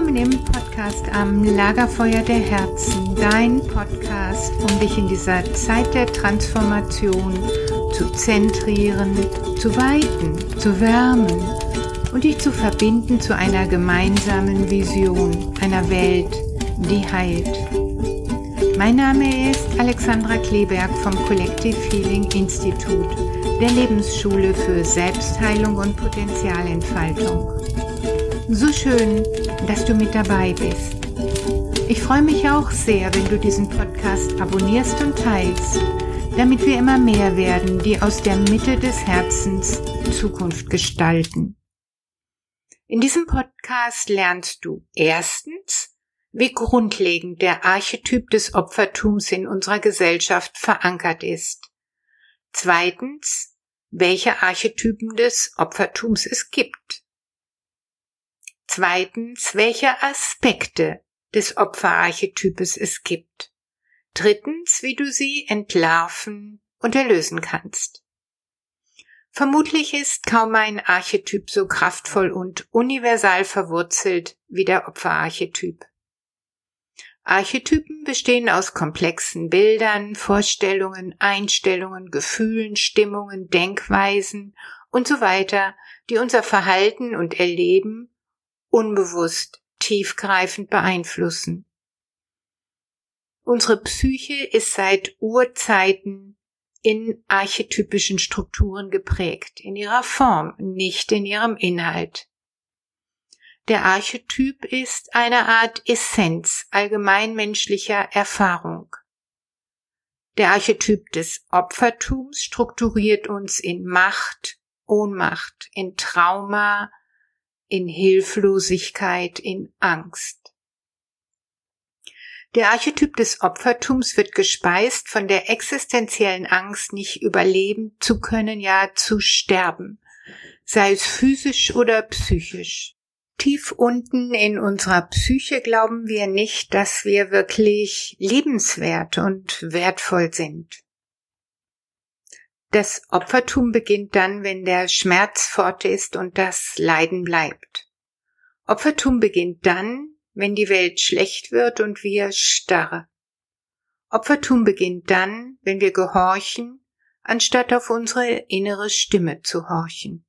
Willkommen im Podcast am Lagerfeuer der Herzen, dein Podcast, um dich in dieser Zeit der Transformation zu zentrieren, zu weiten, zu wärmen und dich zu verbinden zu einer gemeinsamen Vision, einer Welt, die heilt. Mein Name ist Alexandra Kleberg vom Collective Healing Institute, der Lebensschule für Selbstheilung und Potenzialentfaltung. So schön, dass du mit dabei bist. Ich freue mich auch sehr, wenn du diesen Podcast abonnierst und teilst, damit wir immer mehr werden, die aus der Mitte des Herzens Zukunft gestalten. In diesem Podcast lernst du erstens, wie grundlegend der Archetyp des Opfertums in unserer Gesellschaft verankert ist. Zweitens, welche Archetypen des Opfertums es gibt. Zweitens, welche Aspekte des Opferarchetypes es gibt. Drittens, wie du sie entlarven und erlösen kannst. Vermutlich ist kaum ein Archetyp so kraftvoll und universal verwurzelt wie der Opferarchetyp. Archetypen bestehen aus komplexen Bildern, Vorstellungen, Einstellungen, Gefühlen, Stimmungen, Denkweisen und so weiter, die unser Verhalten und Erleben unbewusst tiefgreifend beeinflussen. Unsere Psyche ist seit Urzeiten in archetypischen Strukturen geprägt, in ihrer Form, nicht in ihrem Inhalt. Der Archetyp ist eine Art Essenz allgemeinmenschlicher Erfahrung. Der Archetyp des Opfertums strukturiert uns in Macht, Ohnmacht, in Trauma, in Hilflosigkeit, in Angst. Der Archetyp des Opfertums wird gespeist von der existenziellen Angst, nicht überleben zu können, ja zu sterben, sei es physisch oder psychisch. Tief unten in unserer Psyche glauben wir nicht, dass wir wirklich lebenswert und wertvoll sind. Das Opfertum beginnt dann, wenn der Schmerz fort ist und das Leiden bleibt. Opfertum beginnt dann, wenn die Welt schlecht wird und wir starre. Opfertum beginnt dann, wenn wir gehorchen, anstatt auf unsere innere Stimme zu horchen.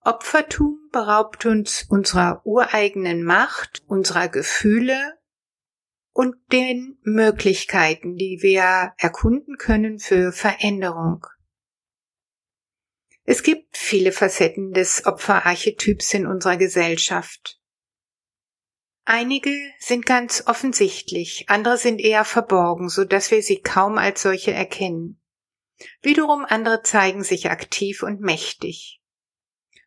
Opfertum beraubt uns unserer ureigenen Macht, unserer Gefühle und den Möglichkeiten, die wir erkunden können für Veränderung. Es gibt viele Facetten des Opferarchetyps in unserer Gesellschaft. Einige sind ganz offensichtlich, andere sind eher verborgen, so dass wir sie kaum als solche erkennen. Wiederum andere zeigen sich aktiv und mächtig.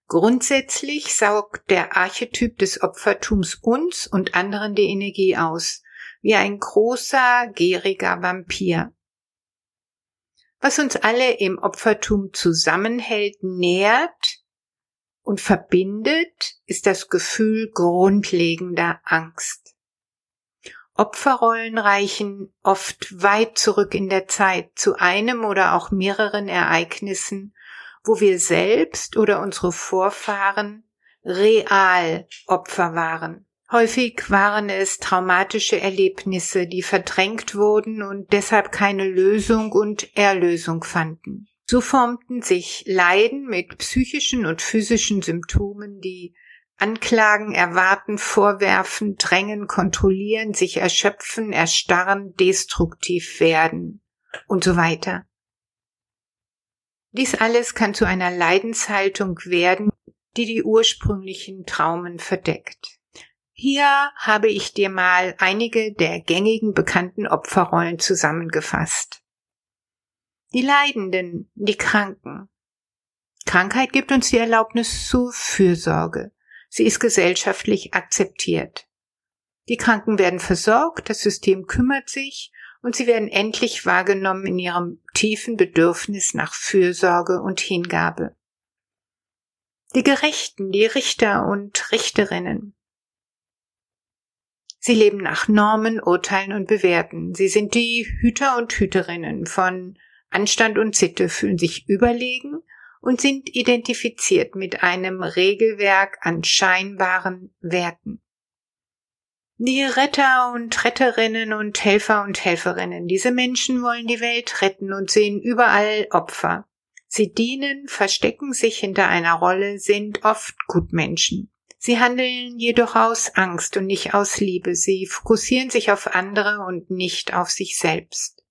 Grundsätzlich saugt der Archetyp des Opfertums uns und anderen die Energie aus, wie ein großer, gieriger Vampir. Was uns alle im Opfertum zusammenhält, nährt und verbindet, ist das Gefühl grundlegender Angst. Opferrollen reichen oft weit zurück in der Zeit zu einem oder auch mehreren Ereignissen, wo wir selbst oder unsere Vorfahren real Opfer waren. Häufig waren es traumatische Erlebnisse, die verdrängt wurden und deshalb keine Lösung und Erlösung fanden. So formten sich Leiden mit psychischen und physischen Symptomen, die Anklagen, erwarten, vorwerfen, drängen, kontrollieren, sich erschöpfen, erstarren, destruktiv werden und so weiter. Dies alles kann zu einer Leidenshaltung werden, die die ursprünglichen Traumen verdeckt. Hier habe ich dir mal einige der gängigen bekannten Opferrollen zusammengefasst. Die Leidenden, die Kranken. Krankheit gibt uns die Erlaubnis zur Fürsorge. Sie ist gesellschaftlich akzeptiert. Die Kranken werden versorgt, das System kümmert sich und sie werden endlich wahrgenommen in ihrem tiefen Bedürfnis nach Fürsorge und Hingabe. Die Gerechten, die Richter und Richterinnen. Sie leben nach Normen, Urteilen und Bewerten. Sie sind die Hüter und Hüterinnen von Anstand und Sitte, fühlen sich überlegen und sind identifiziert mit einem Regelwerk an scheinbaren Werten. Die Retter und Retterinnen und Helfer und Helferinnen, diese Menschen wollen die Welt retten und sehen überall Opfer. Sie dienen, verstecken sich hinter einer Rolle, sind oft Gutmenschen. Sie handeln jedoch aus Angst und nicht aus Liebe. Sie fokussieren sich auf andere und nicht auf sich selbst.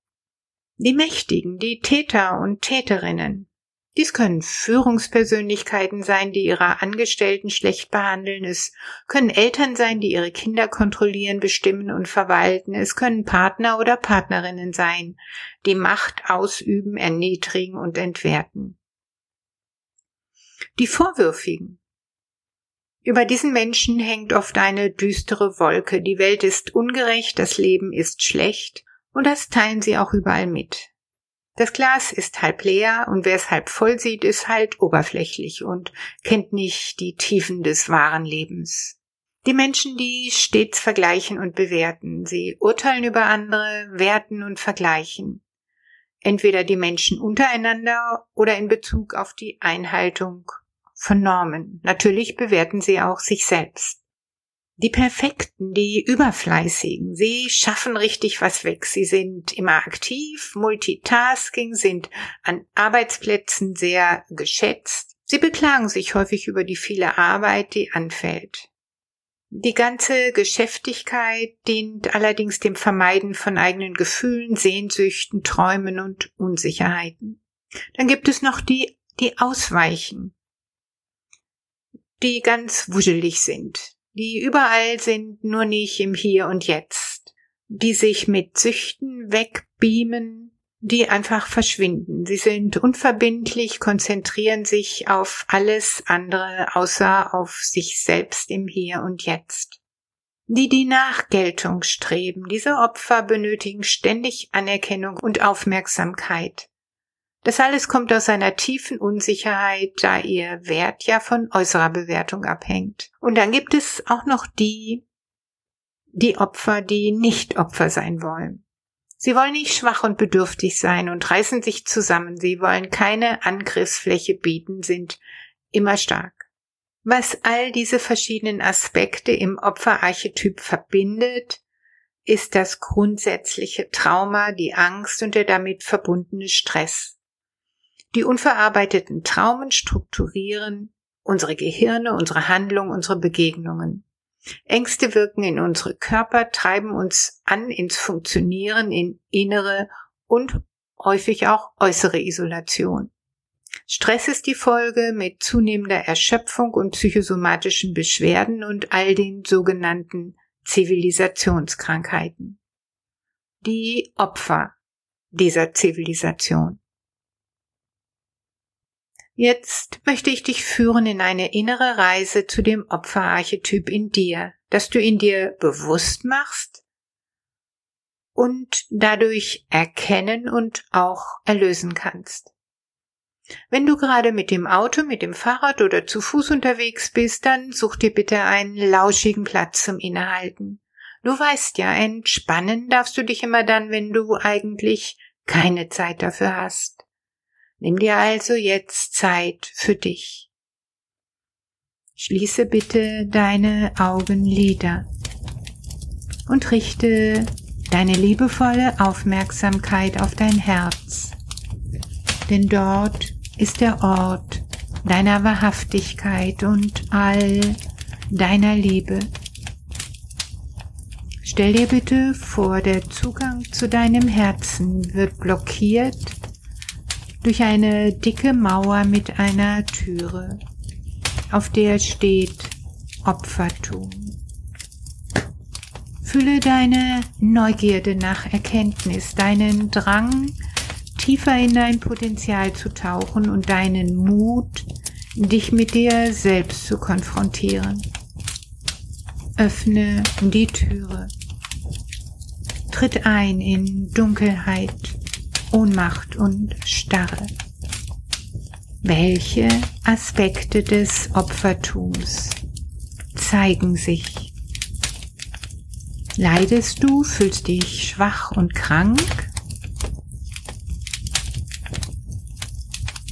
Die Mächtigen, die Täter und Täterinnen, dies können Führungspersönlichkeiten sein, die ihre Angestellten schlecht behandeln. Es können Eltern sein, die ihre Kinder kontrollieren, bestimmen und verwalten. Es können Partner oder Partnerinnen sein, die Macht ausüben, erniedrigen und entwerten. Die Vorwürfigen. Über diesen Menschen hängt oft eine düstere Wolke. Die Welt ist ungerecht, das Leben ist schlecht und das teilen sie auch überall mit. Das Glas ist halb leer und wer es halb voll sieht, ist halt oberflächlich und kennt nicht die Tiefen des wahren Lebens. Die Menschen, die stets vergleichen und bewerten, sie urteilen über andere, werten und vergleichen. Entweder die Menschen untereinander oder in Bezug auf die Einhaltung von Normen. Natürlich bewerten sie auch sich selbst. Die Perfekten, die Überfleißigen, sie schaffen richtig was weg. Sie sind immer aktiv, Multitasking, sind an Arbeitsplätzen sehr geschätzt. Sie beklagen sich häufig über die viele Arbeit, die anfällt. Die ganze Geschäftigkeit dient allerdings dem Vermeiden von eigenen Gefühlen, Sehnsüchten, Träumen und Unsicherheiten. Dann gibt es noch die, die ausweichen, die ganz wuschelig sind, die überall sind, nur nicht im Hier und Jetzt, die sich mit Süchten wegbeamen, die einfach verschwinden. Sie sind unverbindlich, konzentrieren sich auf alles andere außer auf sich selbst im Hier und Jetzt. Die, die nach Geltung streben, diese Opfer benötigen ständig Anerkennung und Aufmerksamkeit. Das alles kommt aus einer tiefen Unsicherheit, da ihr Wert ja von äußerer Bewertung abhängt. Und dann gibt es auch noch die, die Opfer, die nicht Opfer sein wollen. Sie wollen nicht schwach und bedürftig sein und reißen sich zusammen. Sie wollen keine Angriffsfläche bieten, sind immer stark. Was all diese verschiedenen Aspekte im Opferarchetyp verbindet, ist das grundsätzliche Trauma, die Angst und der damit verbundene Stress. Die unverarbeiteten Traumen strukturieren unsere Gehirne, unsere Handlungen, unsere Begegnungen. Ängste wirken in unsere Körper, treiben uns an ins Funktionieren, in innere und häufig auch äußere Isolation. Stress ist die Folge mit zunehmender Erschöpfung und psychosomatischen Beschwerden und all den sogenannten Zivilisationskrankheiten. Die Opfer dieser Zivilisation. Jetzt möchte ich dich führen in eine innere Reise zu dem Opferarchetyp in dir, dass du ihn dir bewusst machst und dadurch erkennen und auch erlösen kannst. Wenn du gerade mit dem Auto, mit dem Fahrrad oder zu Fuß unterwegs bist, dann such dir bitte einen lauschigen Platz zum Innehalten. Du weißt ja, entspannen darfst du dich immer dann, wenn du eigentlich keine Zeit dafür hast. Nimm dir also jetzt Zeit für dich. Schließe bitte deine Augenlider und richte deine liebevolle Aufmerksamkeit auf dein Herz, denn dort ist der Ort deiner Wahrhaftigkeit und all deiner Liebe. Stell dir bitte vor, der Zugang zu deinem Herzen wird blockiert durch eine dicke Mauer mit einer Türe, auf der steht Opfertum. Fühle deine Neugierde nach Erkenntnis, deinen Drang, tiefer in dein Potenzial zu tauchen und deinen Mut, dich mit dir selbst zu konfrontieren. Öffne die Türe. Tritt ein in Dunkelheit Ohnmacht und Starre. Welche Aspekte des Opfertums zeigen sich? Leidest du, fühlst dich schwach und krank?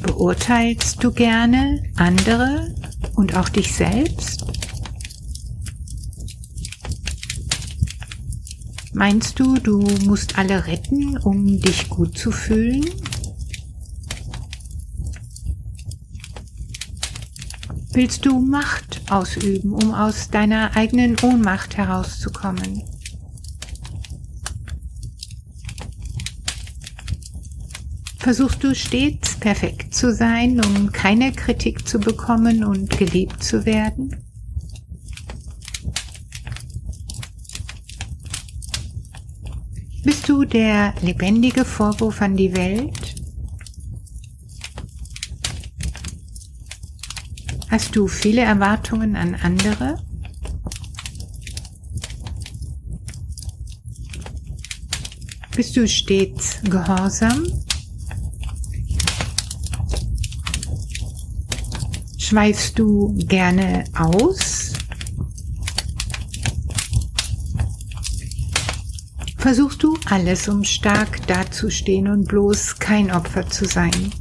Beurteilst du gerne andere und auch dich selbst? Meinst du, du musst alle retten, um dich gut zu fühlen? Willst du Macht ausüben, um aus deiner eigenen Ohnmacht herauszukommen? Versuchst du stets perfekt zu sein, um keine Kritik zu bekommen und geliebt zu werden? Bist du der lebendige Vorwurf an die Welt? Hast du viele Erwartungen an andere? Bist du stets gehorsam? Schweifst du gerne aus? Versuchst du alles, um stark dazustehen und bloß kein Opfer zu sein?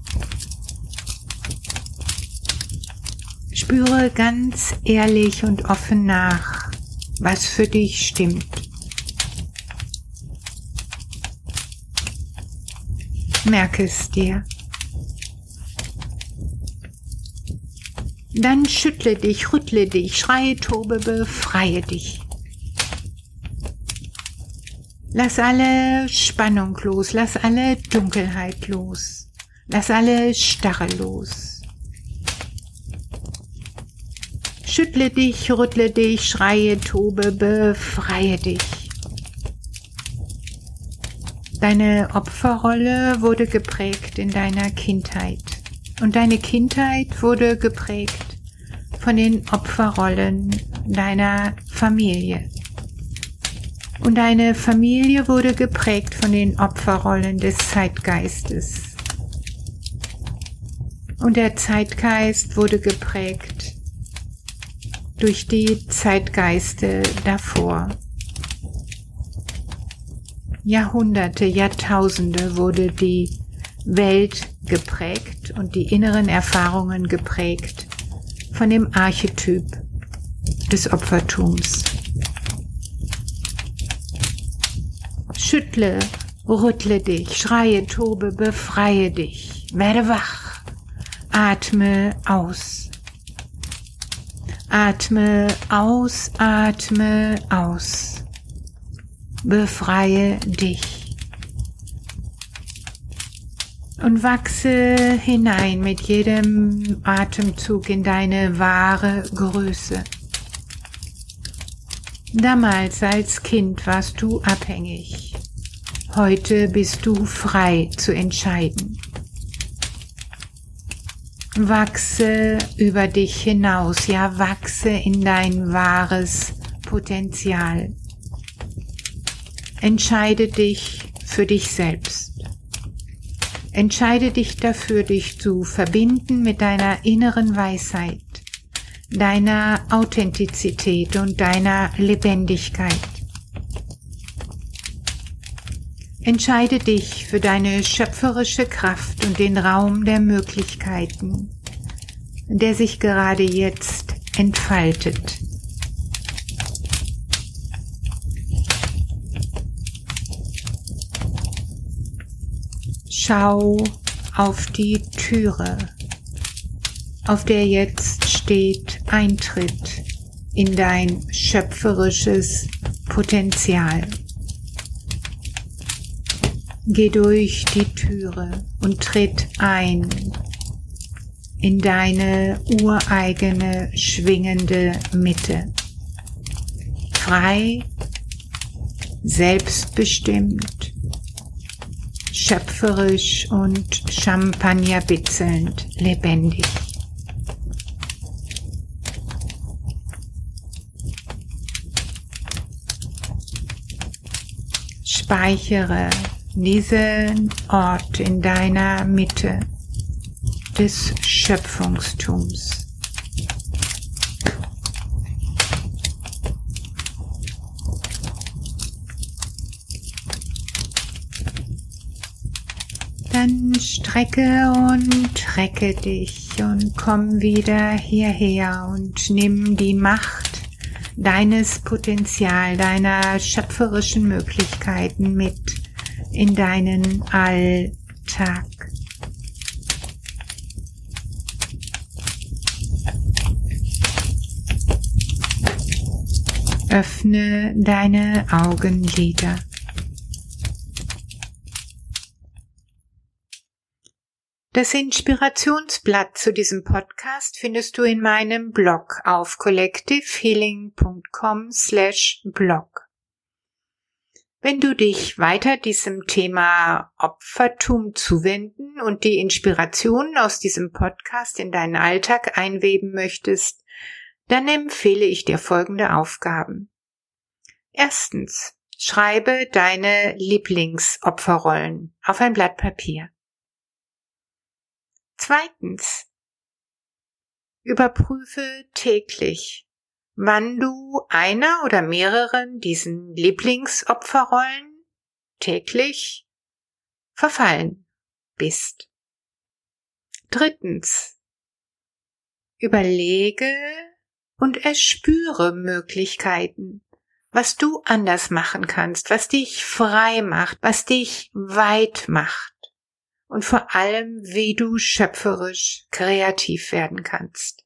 Spüre ganz ehrlich und offen nach, was für dich stimmt. Merke es dir. Dann schüttle dich, rüttle dich, schreie, tobe, befreie dich. Lass alle Spannung los, lass alle Dunkelheit los, lass alle Starre los. Schüttle dich, rüttle dich, schreie, tobe, befreie dich. Deine Opferrolle wurde geprägt in deiner Kindheit. Und deine Kindheit wurde geprägt von den Opferrollen deiner Familie. Und deine Familie wurde geprägt von den Opferrollen des Zeitgeistes. Und der Zeitgeist wurde geprägt durch die Zeitgeiste davor. Jahrhunderte, Jahrtausende wurde die Welt geprägt und die inneren Erfahrungen geprägt von dem Archetyp des Opfertums. Schüttle, rüttle dich, schreie, tobe, befreie dich, werde wach, atme aus. Atme aus, atme aus. Befreie dich und wachse hinein mit jedem Atemzug in deine wahre Größe. Damals als Kind warst du abhängig. Heute bist du frei zu entscheiden. Wachse über dich hinaus, ja wachse in dein wahres Potenzial. Entscheide dich für dich selbst. Entscheide dich dafür, dich zu verbinden mit deiner inneren Weisheit, deiner Authentizität und deiner Lebendigkeit. Entscheide dich für deine schöpferische Kraft und den Raum der Möglichkeiten, der sich gerade jetzt entfaltet. Schau auf die Türe, auf der jetzt steht Eintritt in dein schöpferisches Potenzial. Geh durch die Türe und tritt ein in deine ureigene schwingende Mitte. Frei, selbstbestimmt schöpferisch und champagnerbitzelnd lebendig. Speichere diesen Ort in deiner Mitte des Schöpfungstums. Dann strecke und recke dich und komm wieder hierher und nimm die Macht deines Potenzial, deiner schöpferischen Möglichkeiten mit in deinen Alltag. Öffne deine Augenlider. Das Inspirationsblatt zu diesem Podcast findest du in meinem Blog auf collectivehealing.com slash blog. Wenn du dich weiter diesem Thema Opfertum zuwenden und die Inspirationen aus diesem Podcast in deinen Alltag einweben möchtest, dann empfehle ich dir folgende Aufgaben. Erstens, schreibe deine Lieblingsopferrollen auf ein Blatt Papier. Zweitens. Überprüfe täglich, wann du einer oder mehreren diesen Lieblingsopferrollen täglich verfallen bist. Drittens. Überlege und erspüre Möglichkeiten, was du anders machen kannst, was dich frei macht, was dich weit macht und vor allem, wie du schöpferisch kreativ werden kannst.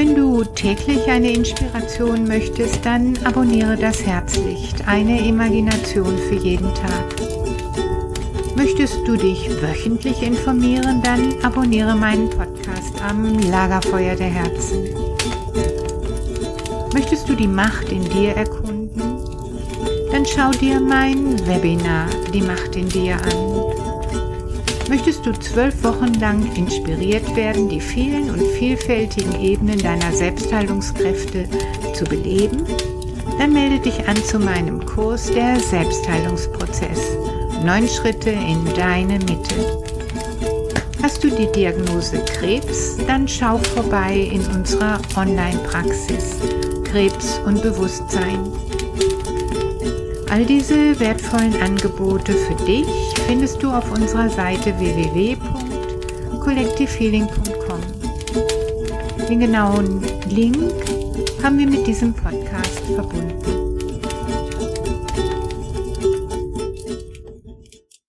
Wenn du täglich eine Inspiration möchtest, dann abonniere das Herzlicht, eine Imagination für jeden Tag. Möchtest du dich wöchentlich informieren, dann abonniere meinen Podcast am Lagerfeuer der Herzen. Möchtest du die Macht in dir erkunden? Dann schau dir mein Webinar Die Macht in dir an. Möchtest du zwölf Wochen lang inspiriert werden, die vielen und vielfältigen Ebenen deiner Selbstheilungskräfte zu beleben? Dann melde dich an zu meinem Kurs Der Selbstheilungsprozess. Neun Schritte in deine Mitte. Hast du die Diagnose Krebs? Dann schau vorbei in unserer Online-Praxis Krebs und Bewusstsein. All diese wertvollen Angebote für dich findest du auf unserer Seite www.collectivehealing.com. Den genauen Link haben wir mit diesem Podcast verbunden.